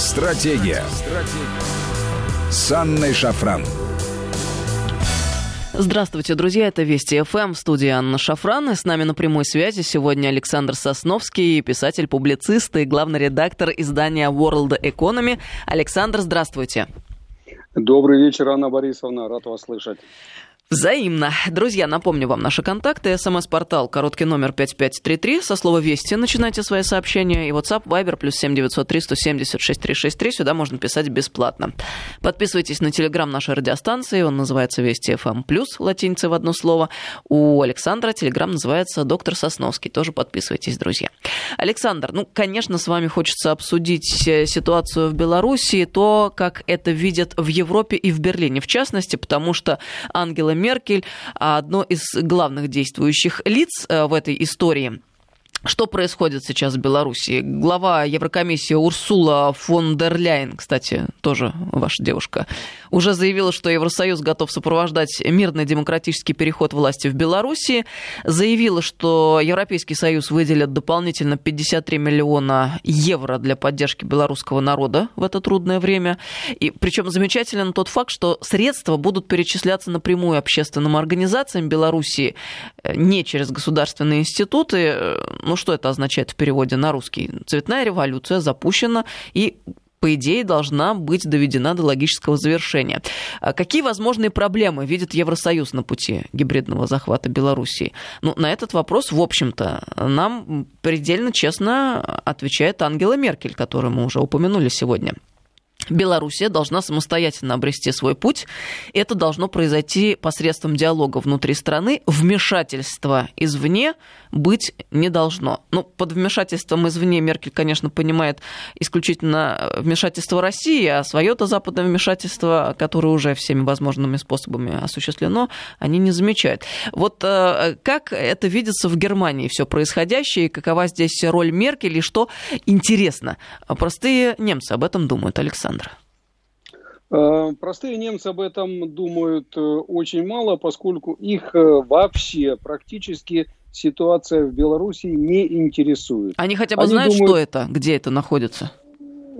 Стратегия. Стратегия. С Анной Шафран. Здравствуйте, друзья, это Вести ФМ, студия Анна Шафран, и с нами на прямой связи сегодня Александр Сосновский, писатель-публицист и главный редактор издания World Economy. Александр, здравствуйте. Добрый вечер, Анна Борисовна, рад вас слышать. Взаимно. Друзья, напомню вам наши контакты. СМС-портал, короткий номер 5533. Со слова «Вести» начинайте свои сообщения. И WhatsApp, Viber, плюс 7903 170 6363. Сюда можно писать бесплатно. Подписывайтесь на телеграм нашей радиостанции. Он называется «Вести FM+,» плюс латиница в одно слово. У Александра телеграм называется «Доктор Сосновский». Тоже подписывайтесь, друзья. Александр, ну, конечно, с вами хочется обсудить э, ситуацию в Беларуси, то, как это видят в Европе и в Берлине, в частности, потому что Ангела Меркель, одно из главных действующих лиц э, в этой истории. Что происходит сейчас в Беларуси? Глава Еврокомиссии Урсула фон дер Ляйен, кстати, тоже ваша девушка, уже заявила, что Евросоюз готов сопровождать мирный демократический переход власти в Беларуси. Заявила, что Европейский Союз выделит дополнительно 53 миллиона евро для поддержки белорусского народа в это трудное время. И причем замечателен тот факт, что средства будут перечисляться напрямую общественным организациям Беларуси э, не через государственные институты, ну, что это означает в переводе на русский? Цветная революция запущена, и по идее, должна быть доведена до логического завершения. А какие возможные проблемы видит Евросоюз на пути гибридного захвата Белоруссии? Ну, на этот вопрос, в общем-то, нам предельно честно отвечает Ангела Меркель, которую мы уже упомянули сегодня. Белоруссия должна самостоятельно обрести свой путь. Это должно произойти посредством диалога внутри страны. Вмешательства извне быть не должно. Ну, под вмешательством извне Меркель, конечно, понимает исключительно вмешательство России, а свое-то западное вмешательство, которое уже всеми возможными способами осуществлено, они не замечают. Вот э, как это видится в Германии все происходящее, какова здесь роль Меркель, и что интересно, простые немцы об этом думают, Александр? Александр? Э, простые немцы об этом думают э, очень мало, поскольку их э, вообще практически ситуация в Беларуси не интересует. Они хотя бы Они знают, думают, что это, где это находится?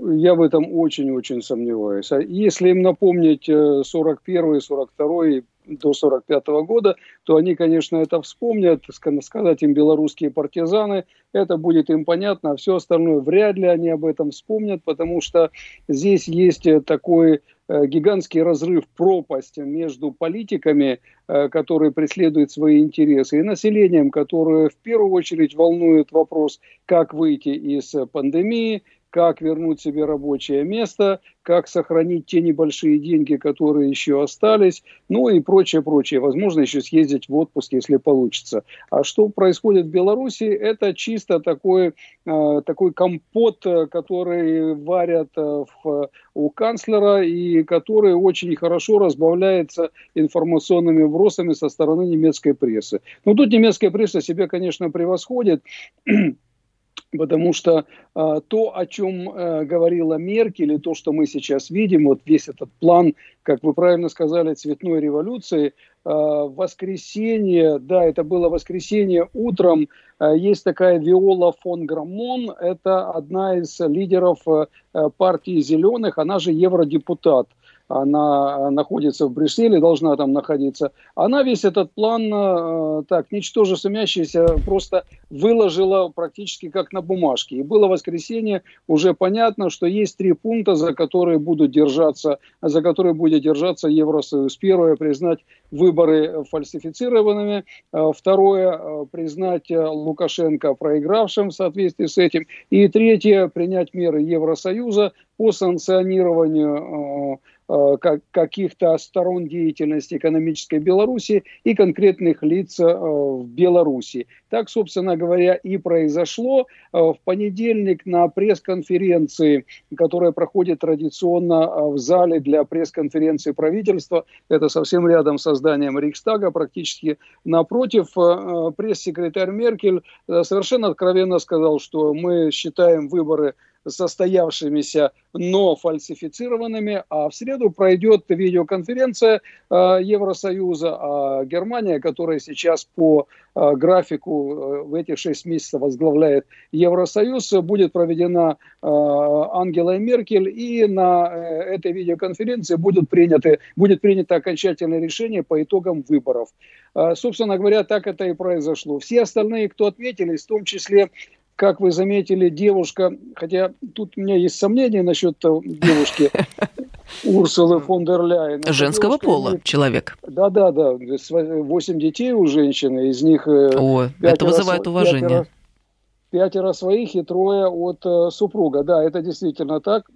Я в этом очень-очень сомневаюсь. А если им напомнить 41-й, 42-й до 45 года, то они, конечно, это вспомнят, сказать им белорусские партизаны, это будет им понятно, а все остальное вряд ли они об этом вспомнят, потому что здесь есть такой э, гигантский разрыв, пропасть между политиками, э, которые преследуют свои интересы, и населением, которое в первую очередь волнует вопрос, как выйти из пандемии, как вернуть себе рабочее место, как сохранить те небольшие деньги, которые еще остались, ну и прочее, прочее. Возможно, еще съездить в отпуск, если получится. А что происходит в Беларуси, это чисто такой, э, такой компот, который варят э, в, у канцлера и который очень хорошо разбавляется информационными вбросами со стороны немецкой прессы. Но тут немецкая пресса себя, конечно, превосходит Потому что э, то, о чем э, говорила Меркель, и то, что мы сейчас видим, вот весь этот план, как вы правильно сказали, цветной революции, э, воскресенье, да, это было воскресенье утром, э, есть такая Виола фон Граммон, это одна из лидеров э, партии «Зеленых», она же евродепутат она находится в Брюсселе, должна там находиться. Она весь этот план, э, так, ничтоже сумящийся, просто выложила практически как на бумажке. И было воскресенье, уже понятно, что есть три пункта, за которые будут держаться, за которые будет держаться Евросоюз. Первое, признать выборы фальсифицированными. Э, второе, э, признать Лукашенко проигравшим в соответствии с этим. И третье, принять меры Евросоюза по санкционированию каких-то сторон деятельности экономической Беларуси и конкретных лиц э, в Беларуси. Так, собственно говоря, и произошло. Э, в понедельник на пресс-конференции, которая проходит традиционно в зале для пресс-конференции правительства, это совсем рядом с зданием Рейхстага, практически напротив, пресс-секретарь Меркель совершенно откровенно сказал, что мы считаем выборы состоявшимися, но фальсифицированными, а в среду пройдет видеоконференция э, Евросоюза, а Германия, которая сейчас по э, графику э, в этих шесть месяцев возглавляет Евросоюз, будет проведена Ангелой Меркель, и на этой видеоконференции будут приняты, будет принято окончательное решение по итогам выборов. Собственно говоря, так это и произошло. Все остальные, кто отметились, в том числе как вы заметили, девушка, хотя тут у меня есть сомнения насчет девушки Урсулы фон дер Ляйен. Женского пола имеет... человек. Да-да-да, восемь детей у женщины, из них... Э, О, это вызывает уважение. Пятеро, пятеро своих и трое от э, супруга. Да, это действительно так.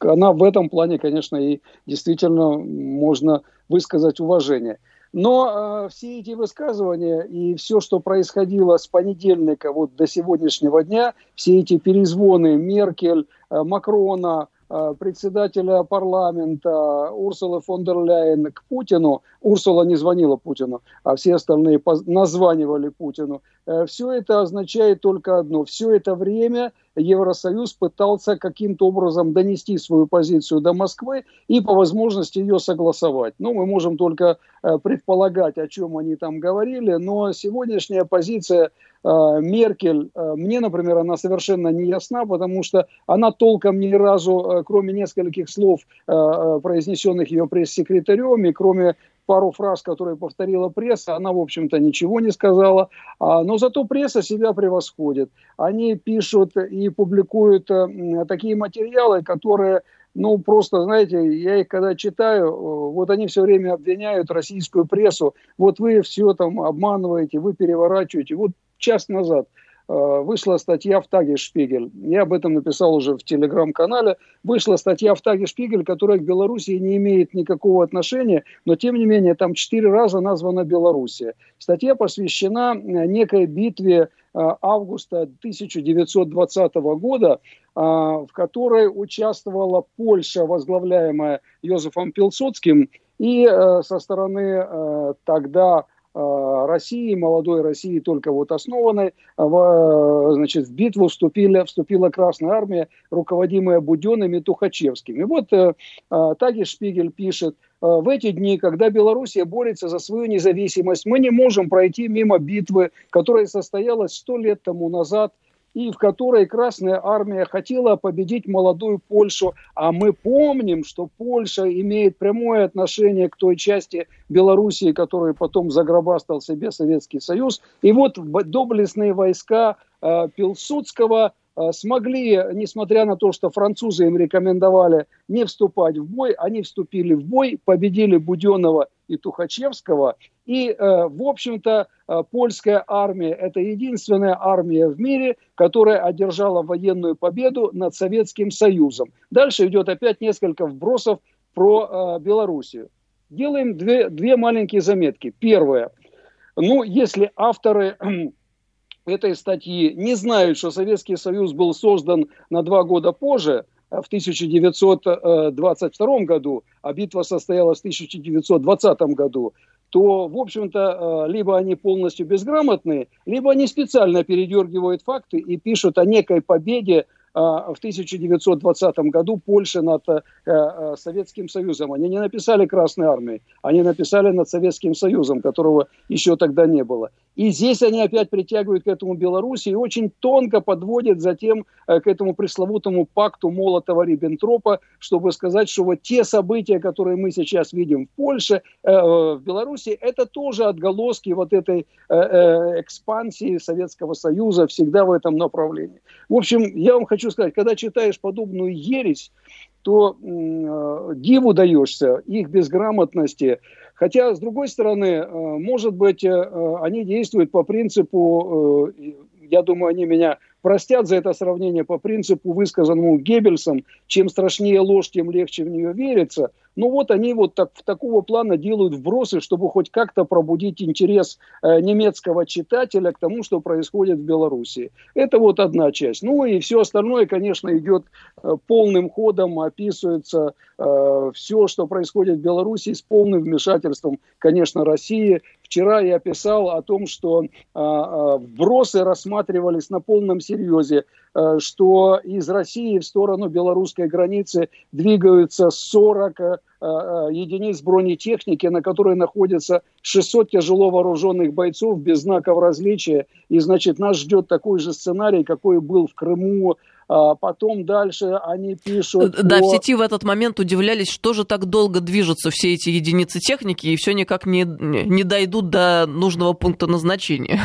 Она в этом плане, конечно, и действительно можно высказать уважение. Но э, все эти высказывания и все, что происходило с понедельника вот до сегодняшнего дня, все эти перезвоны Меркель, э, Макрона, Э, председателя парламента Урсулы фон дер Ляйен к Путину. Урсула не звонила Путину, а все остальные названивали Путину. Э, все это означает только одно. Все это время Евросоюз пытался каким-то образом донести свою позицию до Москвы и по возможности ее согласовать. Ну, мы можем только э, предполагать, о чем они там говорили, но сегодняшняя позиция Э, Меркель, э, мне, например, она совершенно не ясна, потому что она толком ни разу, кроме нескольких слов, произнесенных ее пресс-секретарем, и кроме пару фраз, которые повторила пресса, она, в общем-то, ничего не сказала. А, но зато пресса себя превосходит. Они пишут и публикуют такие материалы, которые ну, просто, знаете, я их когда читаю, вот они все время обвиняют российскую прессу, вот вы все там обманываете, вы переворачиваете. Вот час назад э, вышла статья в Таге Шпигель. Я об этом написал уже в телеграм-канале. Вышла статья в Таге Шпигель, которая к Белоруссии не имеет никакого отношения, но тем не менее там четыре раза названа Белоруссия. Статья посвящена э, некой битве э, августа 1920 года, в которой участвовала Польша, возглавляемая Йозефом Пилсудским, и со стороны тогда Э, России, молодой России, только вот основанной, в, значит, в битву вступили, вступила Красная Армия, руководимая Буденным и Тухачевским. И вот э, э Шпигель пишет, э, в эти дни, когда Белоруссия борется за свою независимость, мы не можем пройти мимо битвы, которая состоялась сто лет тому назад – и в которой Красная Армия хотела победить молодую Польшу. А мы помним, что Польша имеет прямое отношение к той части Белоруссии, которую потом загробастал себе Советский Союз. И вот доблестные войска э, Пилсудского смогли, несмотря на то, что французы им рекомендовали не вступать в бой, они вступили в бой, победили Буденного и Тухачевского. И, э, в общем-то, э, польская армия – это единственная армия в мире, которая одержала военную победу над Советским Союзом. Дальше идет опять несколько вбросов про э, Белоруссию. Делаем две, две маленькие заметки. Первое. Ну, если авторы этой статьи. Не знают, что Советский Союз был создан на два года позже – в 1922 году, а битва состоялась в 1920 году, то, в общем-то, э, либо они полностью безграмотны, либо они специально передергивают факты и пишут о некой победе в 1920 году Польши над э, э, Советским Союзом. Они не написали Красной Армии, они написали над Советским Союзом, которого еще тогда не было. И здесь они опять притягивают к этому Беларуси и очень тонко подводят затем э, к этому пресловутому пакту Молотова-Риббентропа, чтобы сказать, что вот те события, которые мы сейчас видим в Польше, в Беларуси, это тоже отголоски вот этой экспансии Советского Союза всегда в этом направлении. В общем, я вам хочу хочу сказать, когда читаешь подобную ересь, то э, диву даешься их безграмотности. Хотя, с другой стороны, э, может быть, э, они действуют по принципу, э, я думаю, они меня простят за это сравнение, по принципу, высказанному Геббельсом, чем страшнее ложь, тем легче в нее верится. Ну вот они вот так, в такого плана делают вбросы, чтобы хоть как-то пробудить интерес э, немецкого читателя к тому, что происходит в Беларуси. Это вот одна часть. Ну и все остальное, конечно, идет э, полным ходом, описывается э, все, что происходит в Беларуси с полным вмешательством, конечно, России Вчера я писал о том, что вбросы рассматривались на полном серьезе, что из России в сторону белорусской границы двигаются 40 единиц бронетехники, на которой находится 600 тяжело вооруженных бойцов без знаков различия. И, значит, нас ждет такой же сценарий, какой был в Крыму, а потом дальше они пишут... Да, о... в сети в этот момент удивлялись, что же так долго движутся все эти единицы техники, и все никак не, не дойдут до нужного пункта назначения.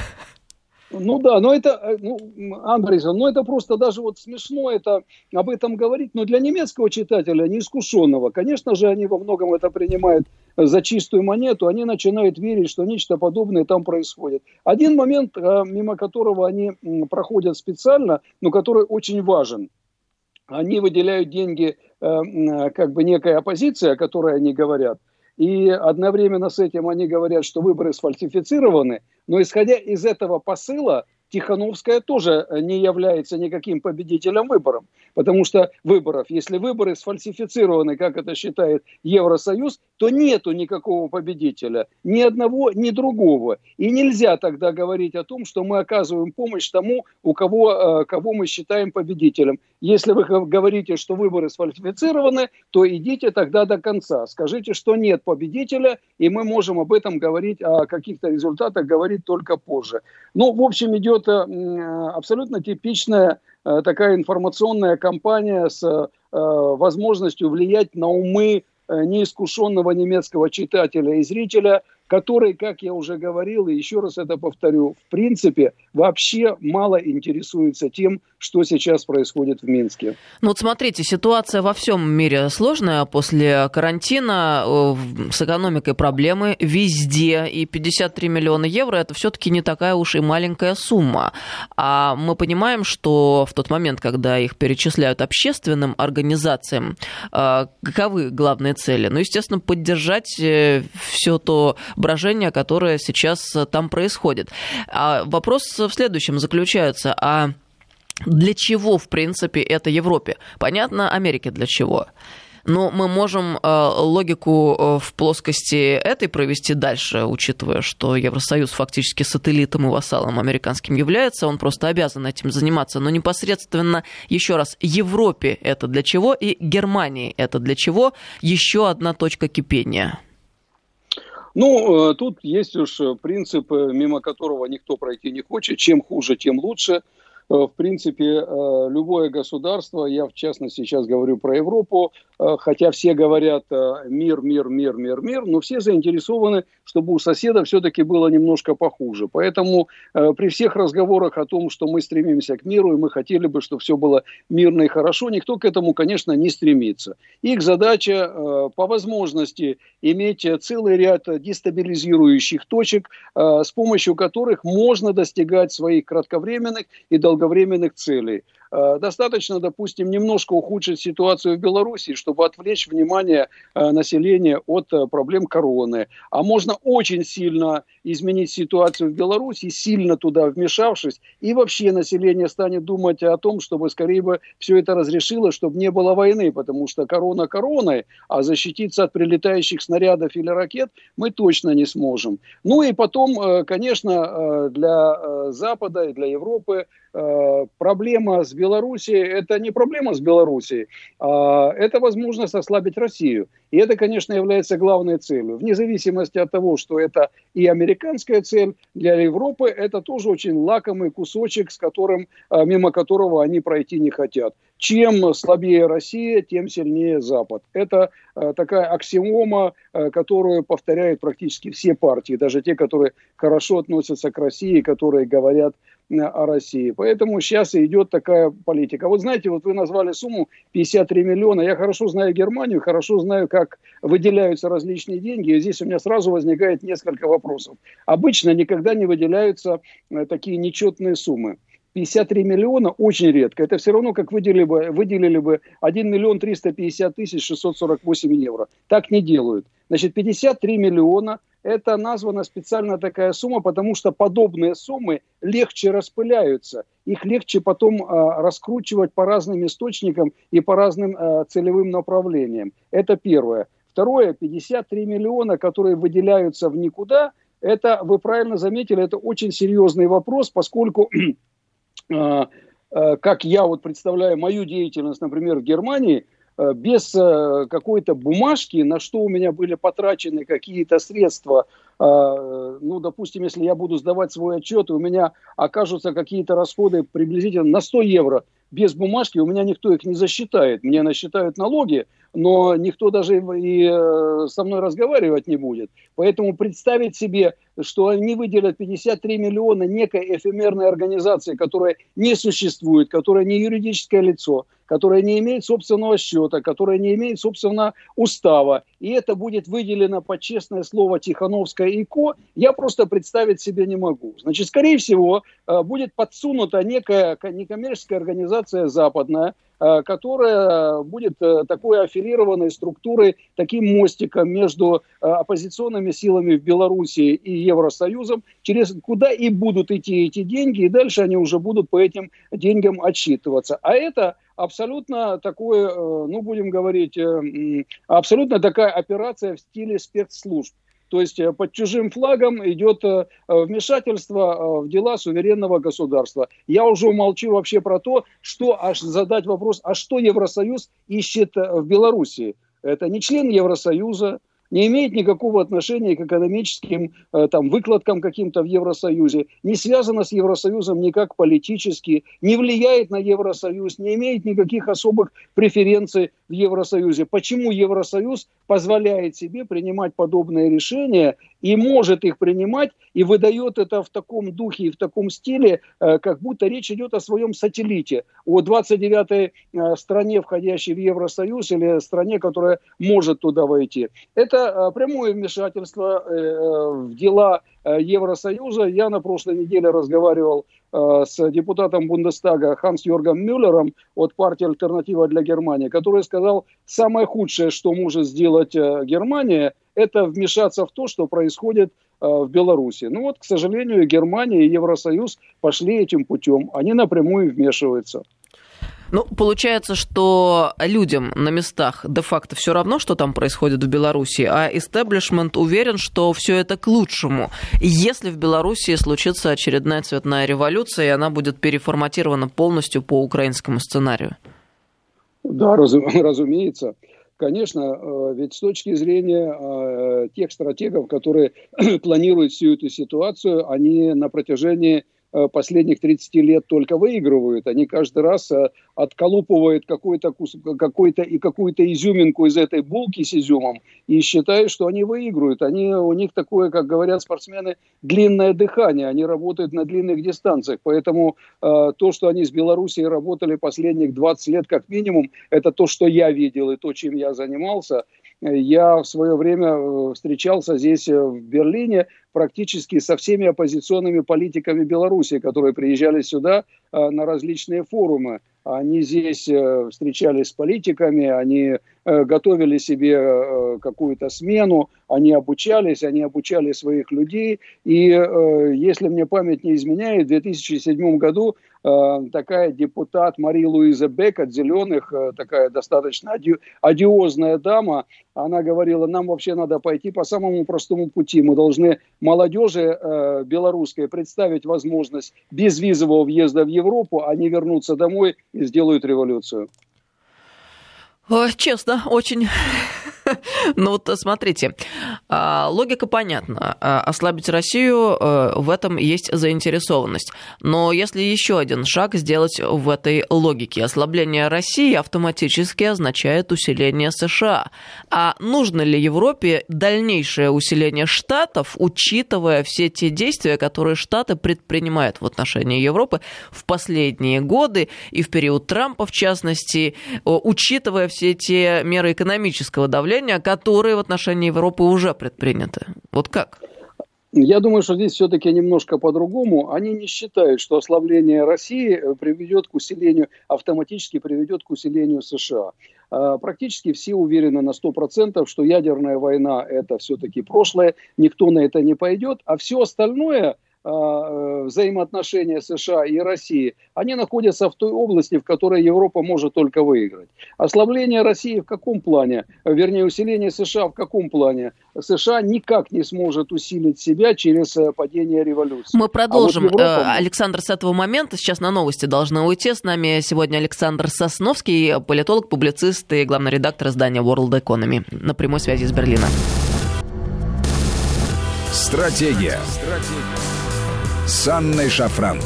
Ну да, но это, э, ну, Андрейсон, ну это просто даже вот смешно это, об этом говорить, но для немецкого читателя, неискушенного, конечно же, они во многом это принимают за чистую монету, они начинают верить, что нечто подобное там происходит. Один момент, э, мимо которого они проходят специально, но который очень важен. Они выделяют деньги, э, как бы некая оппозиция, о которой они говорят, и одновременно с этим они говорят, что выборы сфальсифицированы, но исходя из этого посыла, Тихановская тоже э, не является никаким победителем выборов. Потому что выборов, если выборы сфальсифицированы, как это считает Евросоюз, то нету никакого победителя. Ни одного, ни другого. И нельзя тогда говорить о том, что мы оказываем помощь тому, у кого, э, кого мы считаем победителем. Если вы говорите, что выборы сфальсифицированы, то идите тогда до конца. Скажите, что нет победителя, и мы можем об этом говорить, о каких-то результатах говорить только позже. Ну, в общем, идет это абсолютно типичная э, такая информационная кампания с э, возможностью влиять на умы э, неискушенного немецкого читателя и зрителя – который, как я уже говорил, и еще раз это повторю, в принципе, вообще мало интересуется тем, что сейчас происходит в Минске. Ну вот смотрите, ситуация во всем мире сложная. После карантина э, с экономикой проблемы везде. И 53 миллиона евро это все-таки не такая уж и маленькая сумма. А мы понимаем, что в тот момент, когда их перечисляют общественным организациям, э, каковы главные цели? Ну, естественно, поддержать э, все то брожение, которое сейчас там происходит. А вопрос в следующем заключается. А для чего, в принципе, это Европе? Понятно, Америке для чего? Но мы можем э, логику э, в плоскости этой провести дальше, учитывая, что Евросоюз фактически сателлитом и вассалом американским является, он просто обязан этим заниматься. Но непосредственно, еще раз, Европе это для чего и Германии это для чего? Еще одна точка кипения. Ну, э, тут есть уж принцип, мимо которого никто пройти не хочет. Чем хуже, тем лучше. Э, в принципе, э, любое государство, я в частности сейчас говорю про Европу, хотя все говорят мир, мир, мир, мир, мир, но все заинтересованы, чтобы у соседа все-таки было немножко похуже. Поэтому при всех разговорах о том, что мы стремимся к миру, и мы хотели бы, чтобы все было мирно и хорошо, никто к этому, конечно, не стремится. Их задача по возможности иметь целый ряд дестабилизирующих точек, с помощью которых можно достигать своих кратковременных и долговременных целей. Э, достаточно, допустим, немножко ухудшить ситуацию в Беларуси, чтобы отвлечь внимание э, населения от э, проблем короны. А можно очень сильно изменить ситуацию в Беларуси, сильно туда вмешавшись, и вообще население станет думать о том, чтобы скорее бы все это разрешило, чтобы не было войны, потому что корона короной, а защититься от прилетающих снарядов или ракет мы точно не сможем. Ну и потом, конечно, для Запада и для Европы проблема с Белоруссией, это не проблема с Белоруссией, а это возможность ослабить Россию. И это, конечно, является главной целью. Вне зависимости от того, что это и американская цель, для Европы это тоже очень лакомый кусочек, с которым, а, мимо которого они пройти не хотят. Чем слабее Россия, тем сильнее Запад. Это а, такая аксиома, а, которую повторяют практически все партии, даже те, которые хорошо относятся к России, которые говорят о России. Поэтому сейчас идет такая политика. Вот знаете, вот вы назвали сумму 53 миллиона. Я хорошо знаю Германию, хорошо знаю, как выделяются различные деньги. И здесь у меня сразу возникает несколько вопросов. Обычно никогда не выделяются э, такие нечетные суммы. 53 миллиона очень редко. Это все равно, как выделили бы, выделили бы 1 миллион 350 тысяч 648 евро. Так не делают. Значит, 53 миллиона – это названа специально такая сумма, потому что подобные суммы легче распыляются. Их легче потом э, раскручивать по разным источникам и по разным э, целевым направлениям. Это первое. Второе, 53 миллиона, которые выделяются в никуда – Это, вы правильно заметили, это очень серьезный вопрос, поскольку, как я вот представляю мою деятельность, например, в Германии, без какой-то бумажки, на что у меня были потрачены какие-то средства, ну, допустим, если я буду сдавать свой отчет, и у меня окажутся какие-то расходы приблизительно на 100 евро – без бумажки у меня никто их не засчитает. Мне насчитают налоги, но никто даже и э, со мной разговаривать не будет. Поэтому представить себе, что они выделят 53 миллиона некой эфемерной организации, которая не существует, которая не юридическое лицо, которая не имеет собственного счета, которая не имеет собственного устава, и это будет выделено под честное слово Тихановское и Ко, я просто представить себе не могу. Значит, скорее всего, э, будет подсунута некая некоммерческая организация западная, Э, которая будет э, такой аффилированной структурой, таким мостиком между оппозиционными силами в Беларуси и Евросоюзом, через куда и будут идти эти деньги, и дальше они уже будут по этим деньгам отчитываться. А это абсолютно такое, ну, будем говорить, абсолютно такая операция в стиле спецслужб. То есть э, под чужим флагом идет э, вмешательство э, в дела суверенного государства. Я уже умолчу вообще про то, что аж задать вопрос, а что Евросоюз ищет в Беларуси? Это не член Евросоюза, не имеет никакого отношения к экономическим там, выкладкам каким-то в Евросоюзе, не связано с Евросоюзом никак политически, не влияет на Евросоюз, не имеет никаких особых преференций в Евросоюзе. Почему Евросоюз позволяет себе принимать подобные решения и может их принимать, и выдает это в таком духе и в таком стиле, э, как будто речь идет о своем сателлите, о 29-й э, стране, входящей в Евросоюз, или стране, которая может туда войти. Это э, прямое вмешательство в дела Евросоюза. Я на прошлой неделе разговаривал с депутатом Бундестага Ханс Йоргом Мюллером от партии «Альтернатива для Германии», который сказал, самое худшее, что может сделать Германия – это вмешаться в то, что происходит э, в Беларуси. Ну вот, к сожалению, Германия и Евросоюз пошли этим путем. Они напрямую вмешиваются. Ну, получается, что людям на местах де-факто все равно, что там происходит в Беларуси, а истеблишмент уверен, что все это к лучшему. Если в Беларуси случится очередная цветная революция, и она будет переформатирована полностью по украинскому сценарию. Да, разумеется. Конечно, э, ведь с точки зрения э, тех стратегов, которые планируют всю эту ситуацию, они на протяжении последних 30 лет только выигрывают. Они каждый раз э, отколупывают какой-то какой и какую-то изюминку из этой булки с изюмом и считают, что они выигрывают. Они, у них такое, как говорят спортсмены, длинное дыхание. Они работают на длинных дистанциях. Поэтому э, то, что они с Белоруссией работали последних 20 лет как минимум, это то, что я видел и то, чем я занимался. Я в свое время э, встречался здесь в Берлине практически со всеми оппозиционными политиками Беларуси, которые приезжали сюда э, на различные форумы. Они здесь э, встречались с политиками, они готовили себе какую-то смену, они обучались, они обучали своих людей. И если мне память не изменяет, в 2007 году такая депутат Мари Луиза Бек от «Зеленых», такая достаточно ади одиозная дама, она говорила, нам вообще надо пойти по самому простому пути. Мы должны молодежи э, белорусской представить возможность безвизового въезда в Европу, а не вернуться домой и сделают революцию. Честно, очень Ну вот смотрите, а, логика понятна. А, ослабить Россию э, в этом есть заинтересованность. Но если еще один шаг сделать в этой логике, ослабление России автоматически означает усиление США. А нужно ли Европе дальнейшее усиление Штатов, учитывая все те действия, которые Штаты предпринимают в отношении Европы в последние годы и в период Трампа, в частности, учитывая все те меры экономического давления, давления, которые в отношении Европы уже предприняты. Вот как? Я думаю, что здесь все-таки немножко по-другому. Они не считают, что ослабление России приведет к усилению, автоматически приведет к усилению США. А, практически все уверены на 100%, что ядерная война – это все-таки прошлое, никто на это не пойдет, а все остальное э, взаимоотношения США и России, они находятся в той области, в которой Европа может только выиграть. Ослабление России в каком плане? Вернее, усиление США в каком плане? США никак не сможет усилить себя через э, падение революции. Мы продолжим, а вот Европа... Александр, с этого момента. Сейчас на новости должны уйти. С нами сегодня Александр Сосновский, политолог, публицист и главный редактор издания World Economy. На прямой связи из Берлина. Стратегия. Стратегия. С Анной Шафран.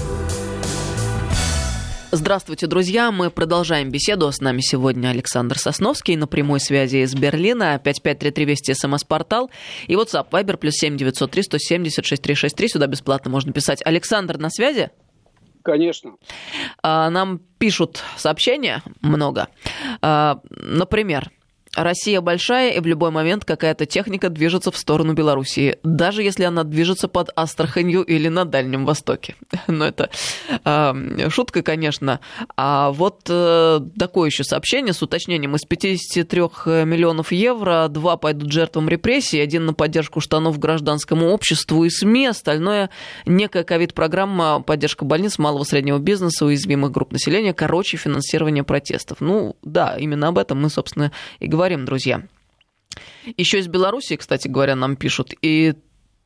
Здравствуйте, друзья. Мы продолжаем беседу. С нами сегодня Александр Сосновский на прямой связи из Берлина. 5533 Вести СМС-портал. И WhatsApp Viber плюс 7 903 170 6363. Сюда бесплатно можно писать. Александр на связи? Конечно. А, нам пишут сообщения много. А, например, Россия большая, и в любой момент какая-то техника движется в сторону Белоруссии, даже если она движется под Астраханью или на Дальнем Востоке. Но это э, шутка, конечно. А вот э, такое еще сообщение с уточнением. Из 53 миллионов евро два пойдут жертвам репрессий, один на поддержку штанов гражданскому обществу и СМИ, остальное некая ковид-программа поддержка больниц, малого среднего бизнеса, уязвимых групп населения, короче, финансирование протестов. Ну да, именно об этом мы, собственно, и говорим поговорим, друзья. Еще из Беларуси, кстати говоря, нам пишут. И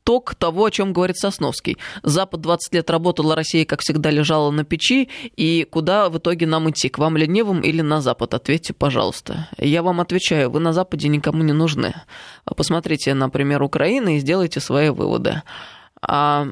итог того, о чем говорит Сосновский. Запад 20 лет работал, а Россия, как всегда, лежала на печи. И куда в итоге нам идти? К вам ленивым или на Запад? Ответьте, пожалуйста. Я вам отвечаю, вы на Западе никому не нужны. Посмотрите, например, Украины и сделайте свои выводы. А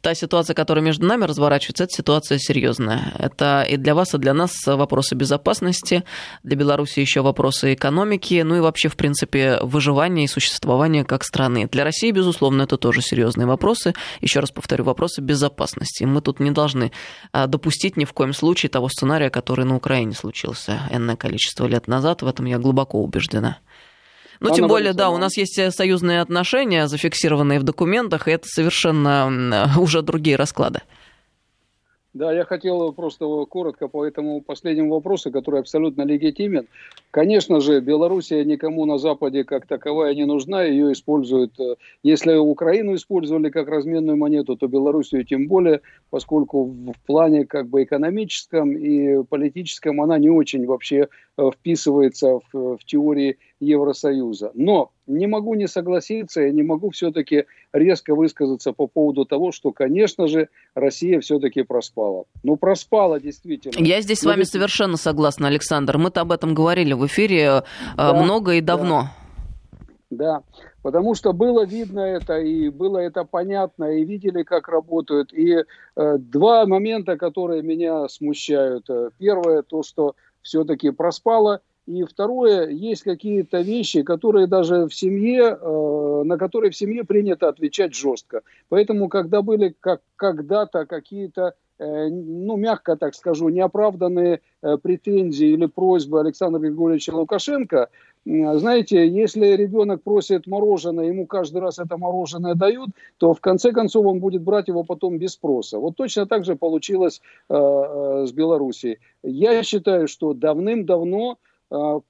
та ситуация, которая между нами разворачивается, это ситуация серьезная. Это и для вас, и для нас вопросы безопасности, для Беларуси еще вопросы экономики, ну и вообще, в принципе, выживания и существования как страны. Для России, безусловно, это тоже серьезные вопросы. Еще раз повторю, вопросы безопасности. Мы тут не должны а, допустить ни в коем случае того сценария, который на Украине случился энное количество лет назад. В этом я глубоко убеждена. Ну, тем более, да, у нас есть э, союзные отношения, зафиксированные в документах, и это совершенно уже другие расклады. Да, я хотел просто коротко по этому последнему вопросу, который абсолютно легитимен. Конечно же, Белоруссия никому на Западе как таковая не нужна, ее используют. Э, если Украину использовали как разменную монету, то Белоруссию тем более, поскольку в плане как бы экономическом и политическом она не очень вообще э, вписывается в, в теории Евросоюза. Но не могу не согласиться, я не могу все-таки резко высказаться по поводу того, что, конечно же, Россия все-таки проспала. Ну, проспала действительно. Я здесь с вами ведь... совершенно согласна, Александр. Мы-то об этом говорили в эфире э, да, много и давно. Да. да, потому что было видно это, и было это понятно, и видели, как работают. И э, два момента, которые меня смущают. Первое, то, что все-таки проспала – и второе, есть какие-то вещи, которые даже в семье, э, на которые в семье принято отвечать жестко. Поэтому, когда были как, когда-то какие-то, э, ну, мягко так скажу, неоправданные э, претензии или просьбы Александра Григорьевича Лукашенко, знаете, если ребенок просит мороженое, ему каждый раз это мороженое дают, то в конце концов он будет брать его потом без спроса. Вот точно так же получилось с Белоруссией. Я считаю, что давным-давно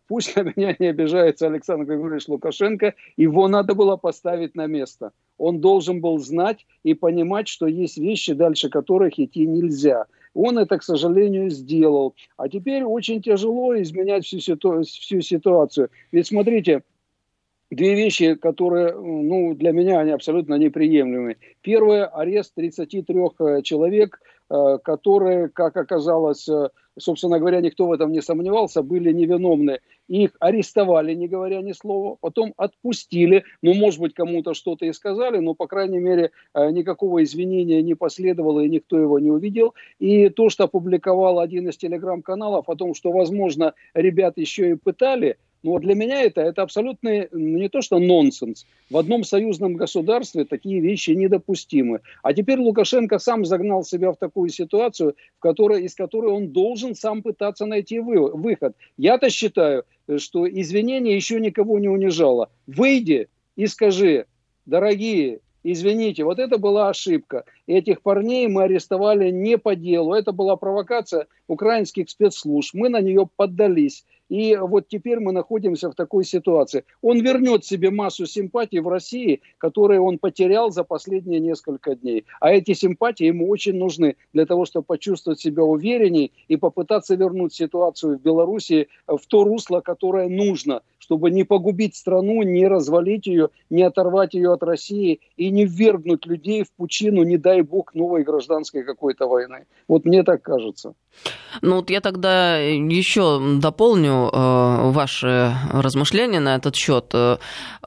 пусть на меня не обижается Александр Григорьевич Лукашенко, его надо было поставить на место. Он должен был знать и понимать, что есть вещи, дальше которых идти нельзя. Он это, к сожалению, сделал. А теперь очень тяжело изменять всю, ситу- всю ситуацию. Ведь смотрите, две вещи, которые ну, для меня они абсолютно неприемлемы. Первое, арест 33 э, человек, э, которые, как оказалось, э, собственно говоря, никто в этом не сомневался, были невиновны. Их арестовали, не говоря ни слова, потом отпустили. Ну, может быть, кому-то что-то и сказали, но, по крайней мере, э, никакого извинения не последовало, и никто его не увидел. И то, что опубликовал один из телеграм-каналов о том, что, возможно, ребят еще и пытали – ну, вот для меня это, это абсолютно ну, не то, что нонсенс. В одном союзном государстве такие вещи недопустимы. А теперь Лукашенко сам загнал себя в такую ситуацию, в которой, из которой он должен сам пытаться найти вы, выход. Я-то считаю, что извинение еще никого не унижало. Выйди и скажи, дорогие, извините, вот это была ошибка. Этих парней мы арестовали не по делу. Это была провокация украинских спецслужб. Мы на нее поддались. И вот теперь мы находимся в такой ситуации. Он вернет себе массу симпатий в России, которые он потерял за последние несколько дней. А эти симпатии ему очень нужны для того, чтобы почувствовать себя уверенней и попытаться вернуть ситуацию в Беларуси в то русло, которое нужно, чтобы не погубить страну, не развалить ее, не оторвать ее от России и не ввергнуть людей в пучину, не дай бог, новой гражданской какой-то войны. Вот мне так кажется. Ну вот я тогда еще дополню э, ваши размышления на этот счет. Э,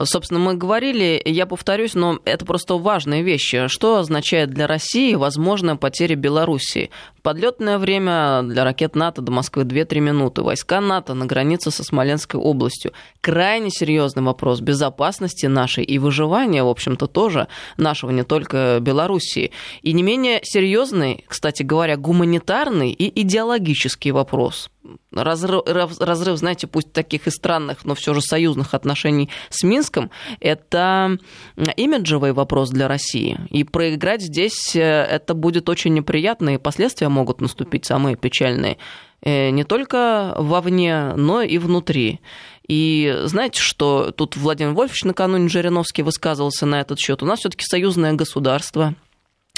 собственно, мы говорили, я повторюсь, но это просто важные вещи. Что означает для России возможная потеря Белоруссии? Подлетное время для ракет НАТО до Москвы 2-3 минуты. Войска НАТО на границе со Смоленской областью. Крайне серьезный вопрос безопасности нашей и выживания, в общем-то, тоже нашего, не только Белоруссии. И не менее серьезный, кстати говоря, гуманитарный и идеологический вопрос. Разрыв, разрыв, знаете, пусть таких и странных, но все же союзных отношений с Минском, это имиджевый вопрос для России. И проиграть здесь э, это будет очень неприятно, и последствия могут наступить самые печальные э, не только вовне, но и внутри. И знаете, что тут Владимир Вольфович накануне Жириновский высказывался на этот счет. У нас все-таки союзное государство,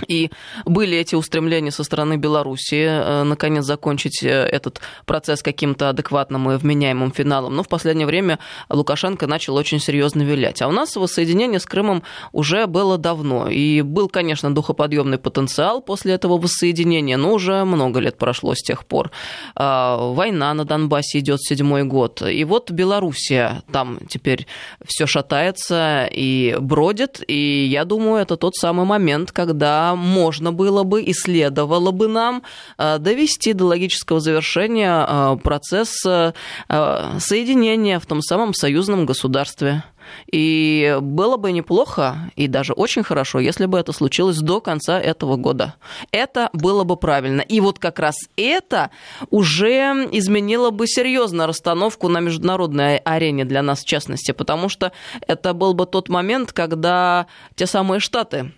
и были эти устремления со стороны Беларуси, э, наконец, закончить э, этот процесс каким-то адекватным и вменяемым финалом. Но в последнее время Лукашенко начал очень серьезно вилять. А у нас воссоединение с Крымом уже было давно. И был, конечно, духоподъемный потенциал после этого воссоединения, но уже много лет прошло с тех пор. А, война на Донбассе идет седьмой год. И вот Белоруссия там теперь все шатается и бродит. И я думаю, это тот самый момент, когда можно было бы и следовало бы нам э, довести до логического завершения э, процесс соединения в том самом союзном государстве. И было бы неплохо и даже очень хорошо, если бы это случилось до конца этого года. Это было бы правильно. И вот как раз это уже изменило бы серьезно расстановку на международной арене для нас в частности, потому что это был бы тот момент, когда те самые Штаты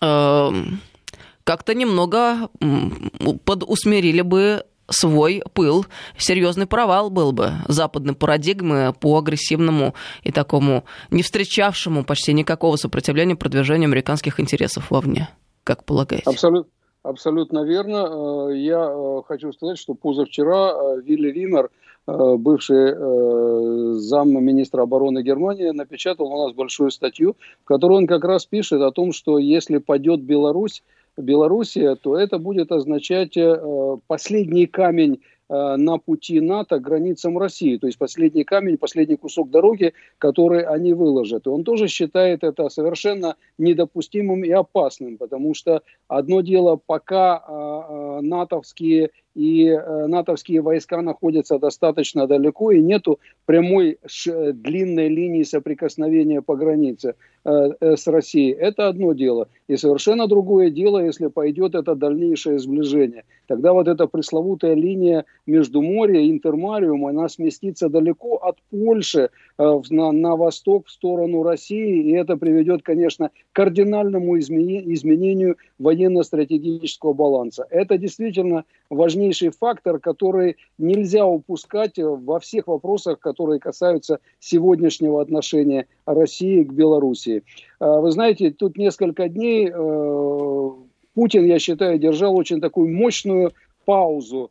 как-то немного подусмирили бы свой пыл. Серьезный провал был бы западной парадигмы по агрессивному и такому не встречавшему почти никакого сопротивления продвижению американских интересов вовне, как полагаете. Абсолютно. Абсолютно верно. Э, я э, хочу сказать, что позавчера э, Вилли Вимер, бывший зам министра обороны Германии, напечатал у нас большую статью, в которой он как раз пишет о том, что если падет Беларусь, Белоруссия, то это будет означать последний камень Э, на пути НАТО к границам России. То есть последний камень, последний кусок дороги, который они выложат. И он тоже считает это совершенно недопустимым и опасным, потому что одно дело, пока э, э, натовские и натовские войска находятся достаточно далеко, и нету прямой длинной линии соприкосновения по границе с Россией. Это одно дело. И совершенно другое дело, если пойдет это дальнейшее сближение. Тогда вот эта пресловутая линия между море, интермариум, она сместится далеко от Польши э, на, на восток, в сторону России, и это приведет, конечно, к кардинальному изменению, военно-стратегического баланса. Это действительно важнейший фактор, который нельзя упускать во всех вопросах, которые касаются сегодняшнего отношения России к Белоруссии. Э, вы знаете, тут несколько дней э, Путин, я считаю, держал очень такую мощную паузу,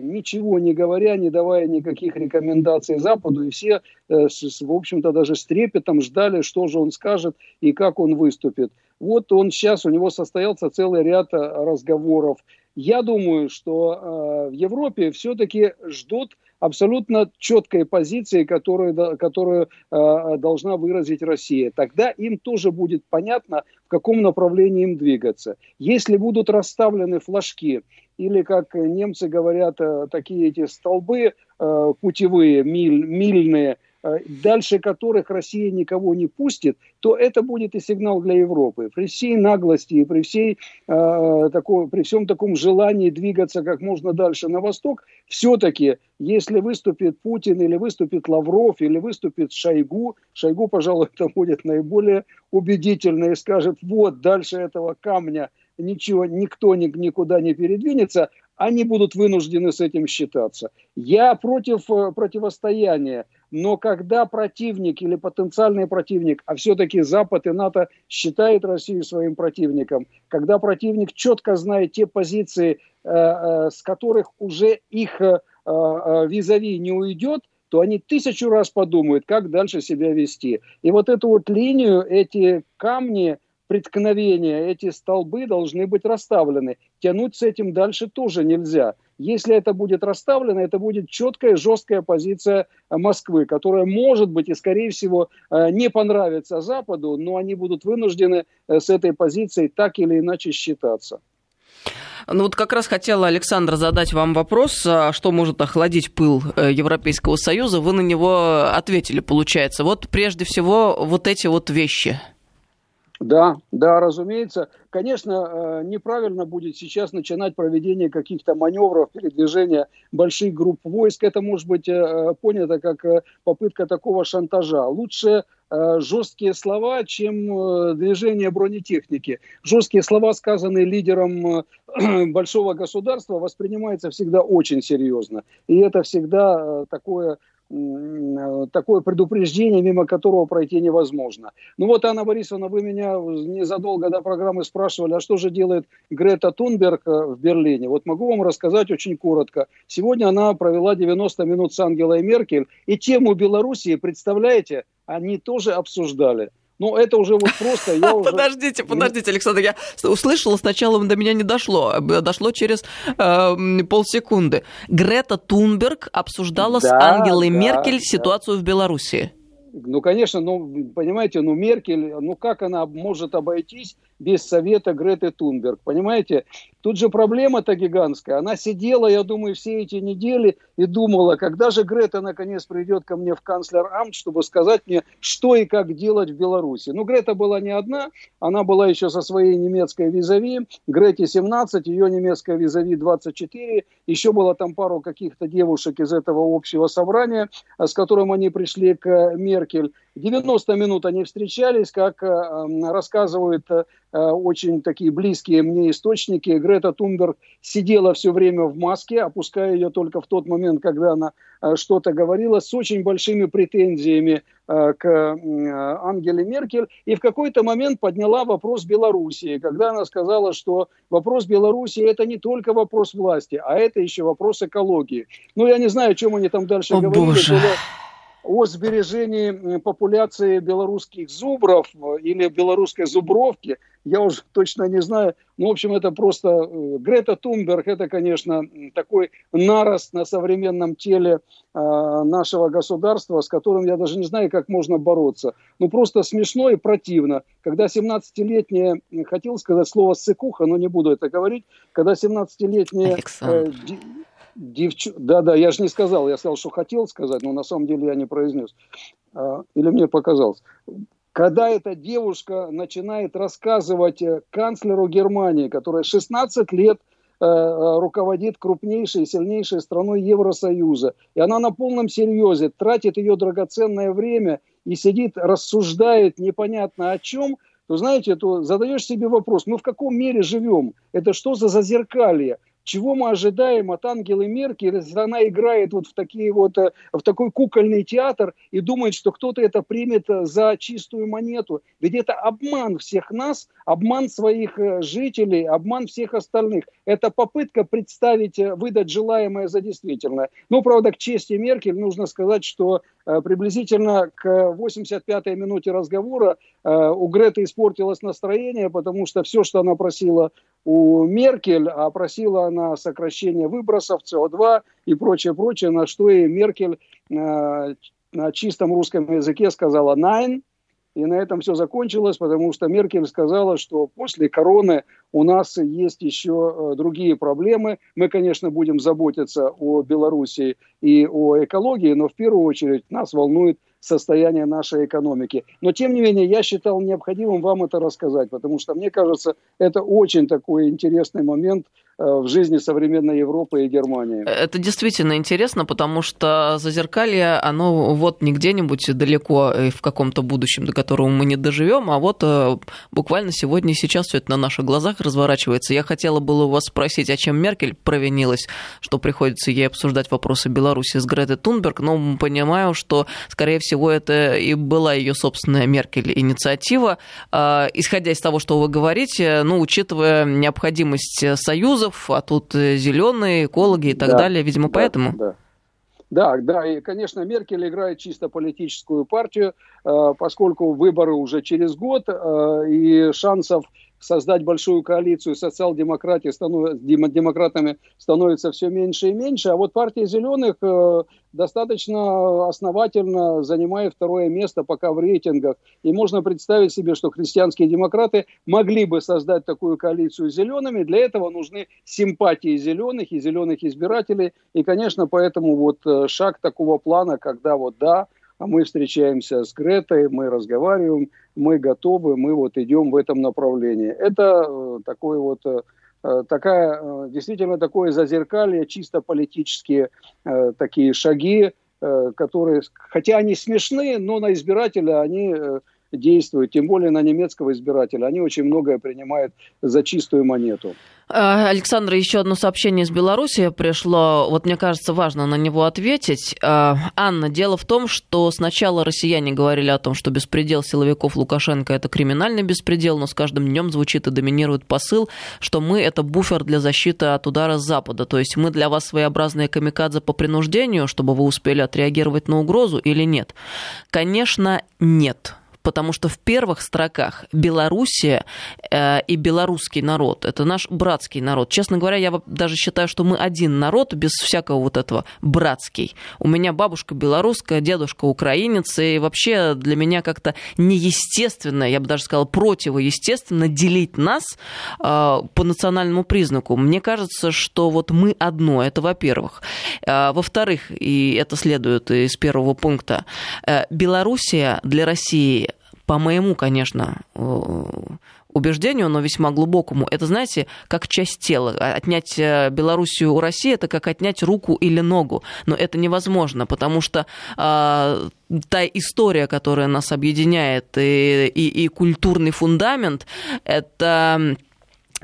ничего не говоря, не давая никаких рекомендаций Западу, и все, в общем-то, даже с трепетом ждали, что же он скажет и как он выступит. Вот он сейчас, у него состоялся целый ряд разговоров. Я думаю, что в Европе все-таки ждут абсолютно четкой позиции, которую, которую э, должна выразить Россия. Тогда им тоже будет понятно, в каком направлении им двигаться. Если будут расставлены флажки, или, как немцы говорят, э, такие эти столбы э, путевые, миль, мильные, Э, дальше которых Россия никого не пустит, то это будет и сигнал для Европы. При всей наглости и при, всей, э, такой, при всем таком желании двигаться как можно дальше на восток, все-таки, если выступит Путин или выступит Лавров или выступит Шойгу, Шойгу, пожалуй, это будет наиболее убедительно и скажет, вот дальше этого камня ничего, никто никуда не передвинется, они будут вынуждены с этим считаться. Я против э, противостояния, но когда противник или потенциальный противник, а все-таки Запад и НАТО считают Россию своим противником, когда противник четко знает те позиции, э, э, с которых уже их визави не уйдет, то они тысячу раз подумают, как дальше себя вести. И вот эту вот линию, эти камни, преткновения, эти столбы должны быть расставлены. Тянуть с этим дальше тоже нельзя. Если это будет расставлено, это будет четкая, жесткая позиция Москвы, которая, может быть, и, скорее всего, э, не понравится Западу, но они будут вынуждены э, с этой позицией так или иначе считаться. Ну вот как раз хотела, Александр, задать вам вопрос, а что может охладить пыл э, Европейского Союза. Вы на него ответили, получается. Вот прежде всего вот эти вот вещи – да, да, разумеется. Конечно, э, неправильно будет сейчас начинать проведение каких-то маневров, передвижения больших групп войск. Это может быть э, понято как э, попытка такого шантажа. Лучше жесткие слова, чем движение бронетехники. Жесткие слова, сказанные лидером большого государства, воспринимаются всегда очень серьезно. И это всегда такое такое предупреждение, мимо которого пройти невозможно. Ну вот, Анна Борисовна, вы меня незадолго до программы спрашивали, а что же делает Грета Тунберг э, в Берлине? Вот могу вам рассказать очень коротко. Сегодня она провела 90 минут с Ангелой Меркель, и тему Белоруссии, представляете, они тоже обсуждали. Ну, это уже вот просто... Я уже... Подождите, подождите, Александр, я услышала, сначала до меня не дошло, дошло через э, полсекунды. Грета Тунберг обсуждала да, с Ангелой да, Меркель да. ситуацию в Белоруссии. Ну, конечно, ну, понимаете, ну, Меркель, ну, как она может обойтись без совета Греты Тунберг, понимаете? Тут же проблема-то гигантская. Она сидела, я думаю, все эти недели и думала, когда же Грета наконец придет ко мне в канцлер Амт, чтобы сказать мне, что и как делать в Беларуси. Ну, Грета была не одна, она была еще со своей немецкой визави, Грете 17, ее немецкая визави 24, еще было там пару каких-то девушек из этого общего собрания, с которым они пришли к Меркель. 90 минут они встречались, как э, рассказывают э, очень такие близкие мне источники. Грета Тунберг сидела все время в маске, опуская ее только в тот момент, когда она э, что-то говорила, с очень большими претензиями к Ангеле Меркель. И в какой-то момент подняла вопрос Белоруссии, когда она сказала, что вопрос Белоруссии это не только вопрос власти, а это еще вопрос экологии. Ну, я не знаю, о чем они там дальше О, говорили. Боже о сбережении популяции белорусских зубров э, или белорусской зубровки, я уже точно не знаю. Ну, в общем, это просто э, Грета Тунберг, это, конечно, такой нарост на современном теле э, нашего государства, с которым я даже не знаю, как можно бороться. Ну, просто смешно и противно. Когда 17-летняя, хотел сказать слово «сыкуха», но не буду это говорить, когда 17-летняя... Э, Девч... Да, да, я же не сказал, я сказал, что хотел сказать, но на самом деле я не произнес. А, или мне показалось. Когда эта девушка начинает рассказывать э, канцлеру Германии, которая 16 лет э, э, руководит крупнейшей и сильнейшей страной Евросоюза, и она на полном серьезе тратит ее драгоценное время и сидит, рассуждает непонятно о чем, то знаете, то задаешь себе вопрос, ну в каком мире живем? Это что за зазеркалье? Чего мы ожидаем от Ангелы Меркель, если она играет вот в, такие вот, э, в такой кукольный театр и думает, что кто-то это примет э, за чистую монету. Ведь это обман всех нас, обман своих э, жителей, обман всех остальных. Это попытка представить, выдать желаемое за действительное. Ну, правда, к чести Меркель нужно сказать, что приблизительно к 85-й минуте разговора у Греты испортилось настроение, потому что все, что она просила у Меркель, а просила она сокращение выбросов СО2 и прочее, прочее, на что и Меркель э, на чистом русском языке сказала «nine», и на этом все закончилось, потому что Меркель сказала, что после короны у нас есть еще э, другие проблемы. Мы, конечно, будем заботиться о Беларуси и о экологии, но в первую очередь нас волнует состояние нашей экономики. Но, тем не менее, я считал необходимым вам это рассказать, потому что, мне кажется, это очень такой интересный момент в жизни современной Европы и Германии. Это действительно интересно, потому что зазеркалье, оно вот не где-нибудь далеко в каком-то будущем, до которого мы не доживем, а вот буквально сегодня и сейчас все это на наших глазах разворачивается. Я хотела было у вас спросить, а чем Меркель провинилась, что приходится ей обсуждать вопросы Беларуси с Гретой Тунберг, но понимаю, что, скорее всего, это и была ее собственная Меркель инициатива. А, исходя из того, что вы говорите, ну, учитывая необходимость союзов, а тут зеленые, экологи и так да, далее, видимо, да, поэтому. Да. Да, да, и, конечно, Меркель играет чисто политическую партию, э, поскольку выборы уже через год, э, и шансов создать большую коалицию социал-демократии станов... демократами становится все меньше и меньше, а вот партия зеленых э, достаточно основательно занимает второе место пока в рейтингах. И можно представить себе, что христианские демократы могли бы создать такую коалицию с зелеными. Для этого нужны симпатии зеленых и зеленых избирателей. И, конечно, поэтому вот э, шаг такого плана, когда вот да, мы встречаемся с Гретой, мы разговариваем, мы готовы, мы вот идем в этом направлении. Это э, такой вот э, такая, действительно такое зазеркалье, чисто политические такие шаги, которые, хотя они смешные, но на избирателя они действуют, тем более на немецкого избирателя. Они очень многое принимают за чистую монету. Э, Александр, еще одно сообщение из Беларуси пришло. Вот мне кажется, важно на него ответить. Э, Анна, дело в том, что сначала россияне говорили о том, что беспредел силовиков Лукашенко это криминальный беспредел, но с каждым днем звучит и доминирует посыл, что мы это буфер для защиты от удара с Запада. То есть мы для вас своеобразные камикадзе по принуждению, чтобы вы успели отреагировать на угрозу или нет? Конечно, нет потому что в первых строках Белоруссия э, и белорусский народ, это наш братский народ. Честно говоря, я даже считаю, что мы один народ, без всякого вот этого братский. У меня бабушка белорусская, дедушка украинец, и вообще для меня как-то неестественно, я бы даже сказала, противоестественно делить нас э, по национальному признаку. Мне кажется, что вот мы одно, это во-первых. Э, во-вторых, и это следует из первого пункта, э, Белоруссия для России по моему, конечно, э, убеждению, но весьма глубокому, это, знаете, как часть тела. Отнять э, Белоруссию у России – это как отнять руку или ногу. Но это невозможно, потому что э, та история, которая нас объединяет, и, и, и культурный фундамент – это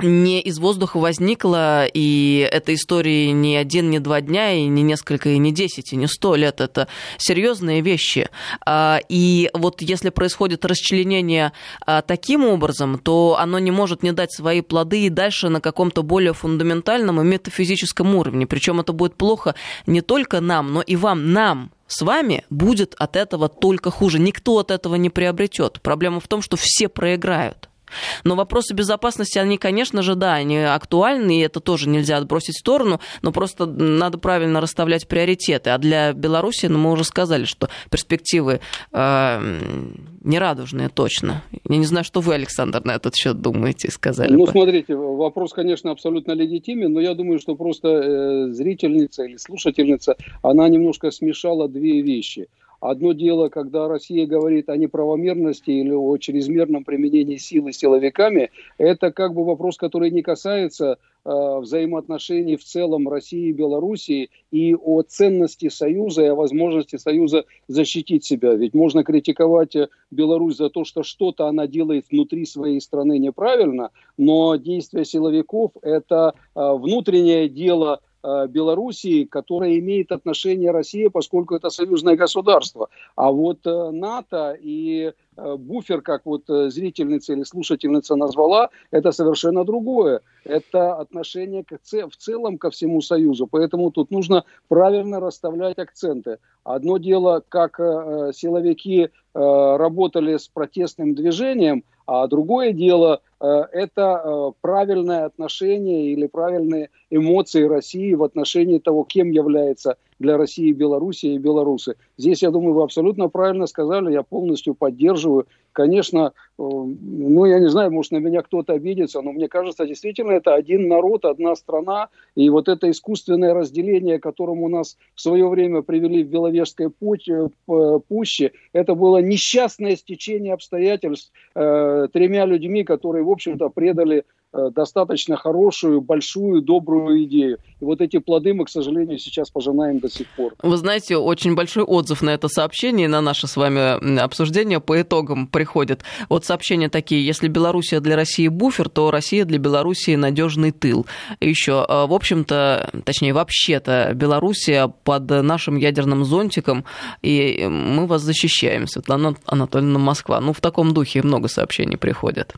не из воздуха возникла, и этой истории не один, не два дня, и не несколько, и не десять, и не сто лет. Это серьезные вещи. А, и вот если происходит расчленение а, таким образом, то оно не может не дать свои плоды и дальше на каком-то более фундаментальном и метафизическом уровне. Причем это будет плохо не только нам, но и вам, нам, с вами будет от этого только хуже. Никто от этого не приобретет. Проблема в том, что все проиграют. Но вопросы безопасности, они, конечно же, да, они актуальны, и это тоже нельзя отбросить в сторону, но просто надо правильно расставлять приоритеты. А для Беларуси, ну, мы уже сказали, что перспективы э, нерадужные точно. Я не знаю, что вы, Александр, на этот счет думаете и сказали. Ну, бы. смотрите, вопрос, конечно, абсолютно легитимен, но я думаю, что просто э, зрительница или слушательница, она немножко смешала две вещи – Одно дело, когда Россия говорит о неправомерности или о чрезмерном применении силы силовиками, это как бы вопрос, который не касается э, взаимоотношений в целом России и Белоруссии и о ценности Союза и о возможности Союза защитить себя. Ведь можно критиковать э, Беларусь за то, что что-то она делает внутри своей страны неправильно, но действия силовиков – это э, внутреннее дело Белоруссии, которая имеет отношение России, поскольку это союзное государство. А вот э, НАТО и э, буфер, как вот зрительница или слушательница назвала, это совершенно другое. Это отношение в целом ко всему Союзу. Поэтому тут нужно правильно расставлять акценты. Одно дело, как силовики работали с протестным движением, а другое дело – это правильное отношение или правильные эмоции России в отношении того, кем является для России Белоруссия и белорусы. Здесь, я думаю, вы абсолютно правильно сказали, я полностью поддерживаю. Конечно, э, ну, я не знаю, может, на меня кто-то обидится, но мне кажется, действительно, это один народ, одна страна, и вот это искусственное разделение, которому нас в свое время привели в Беловежской э, пуще, это было несчастное стечение обстоятельств э, тремя людьми, которые, в общем-то, предали достаточно хорошую, большую, добрую идею. И вот эти плоды мы, к сожалению, сейчас пожинаем до сих пор. Вы знаете, очень большой отзыв на это сообщение, на наше с вами обсуждение по итогам приходит. Вот сообщения такие, если Белоруссия для России буфер, то Россия для Белоруссии надежный тыл. И еще, э, в общем-то, точнее, вообще-то, Белоруссия под нашим ядерным зонтиком, и мы вас защищаем, Светлана Анатольевна Москва. Ну, в таком духе много сообщений приходят.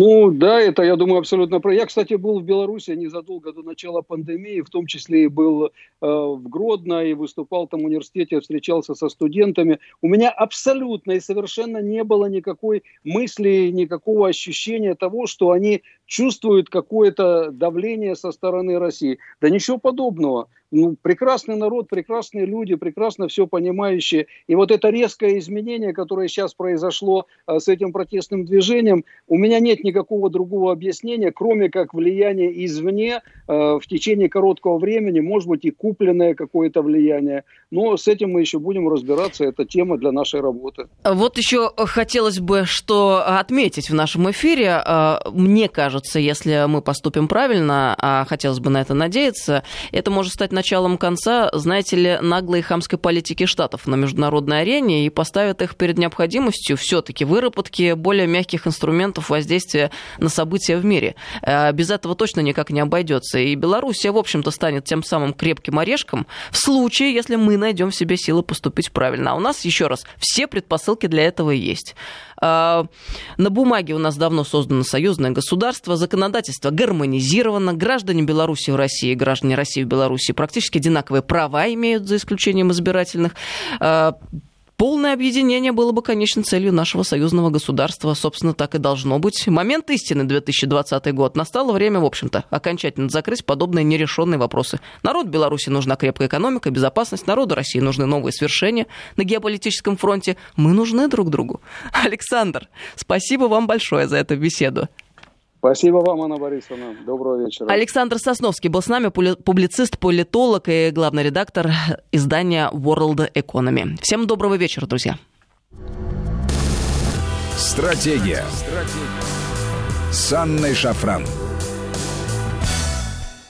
Ну да, это, я думаю, абсолютно правильно. Я, кстати, был в Беларуси незадолго до начала пандемии, в том числе и был э, в Гродно, и выступал там в университете, встречался со студентами. У меня абсолютно и совершенно не было никакой мысли, никакого ощущения того, что они чувствуют какое-то давление со стороны России. Да ничего подобного ну, прекрасный народ, прекрасные люди, прекрасно все понимающие. И вот это резкое изменение, которое сейчас произошло а, с этим протестным движением, у меня нет никакого другого объяснения, кроме как влияние извне а, в течение короткого времени, может быть и купленное какое-то влияние. Но с этим мы еще будем разбираться, это тема для нашей работы. Вот еще хотелось бы что отметить в нашем эфире. А, мне кажется, если мы поступим правильно, а хотелось бы на это надеяться, это может стать началом конца, знаете ли, наглой хамской политики Штатов на международной арене и поставят их перед необходимостью все-таки выработки более мягких инструментов воздействия на события в мире. Э, без этого точно никак не обойдется. И Белоруссия, в общем-то, станет тем самым крепким орешком в случае, если мы найдем в себе силы поступить правильно. А у нас, еще раз, все предпосылки для этого есть. Э, на бумаге у нас давно создано союзное государство, законодательство гармонизировано, граждане Беларуси в России, граждане России в Беларуси практически одинаковые права имеют, за исключением избирательных. Полное объединение было бы, конечно, целью нашего союзного государства. Собственно, так и должно быть. Момент истины 2020 год. Настало время, в общем-то, окончательно закрыть подобные нерешенные вопросы. Народ Беларуси нужна крепкая экономика, безопасность. Народу России нужны новые свершения на геополитическом фронте. Мы нужны друг другу. Александр, спасибо вам большое за эту беседу. Спасибо вам, Анна Борисовна. Доброго вечера. Александр Сосновский был с нами, публицист, политолог и главный редактор издания World Economy. Всем доброго вечера, друзья. Стратегия. Стратегия. С Анной Шафран.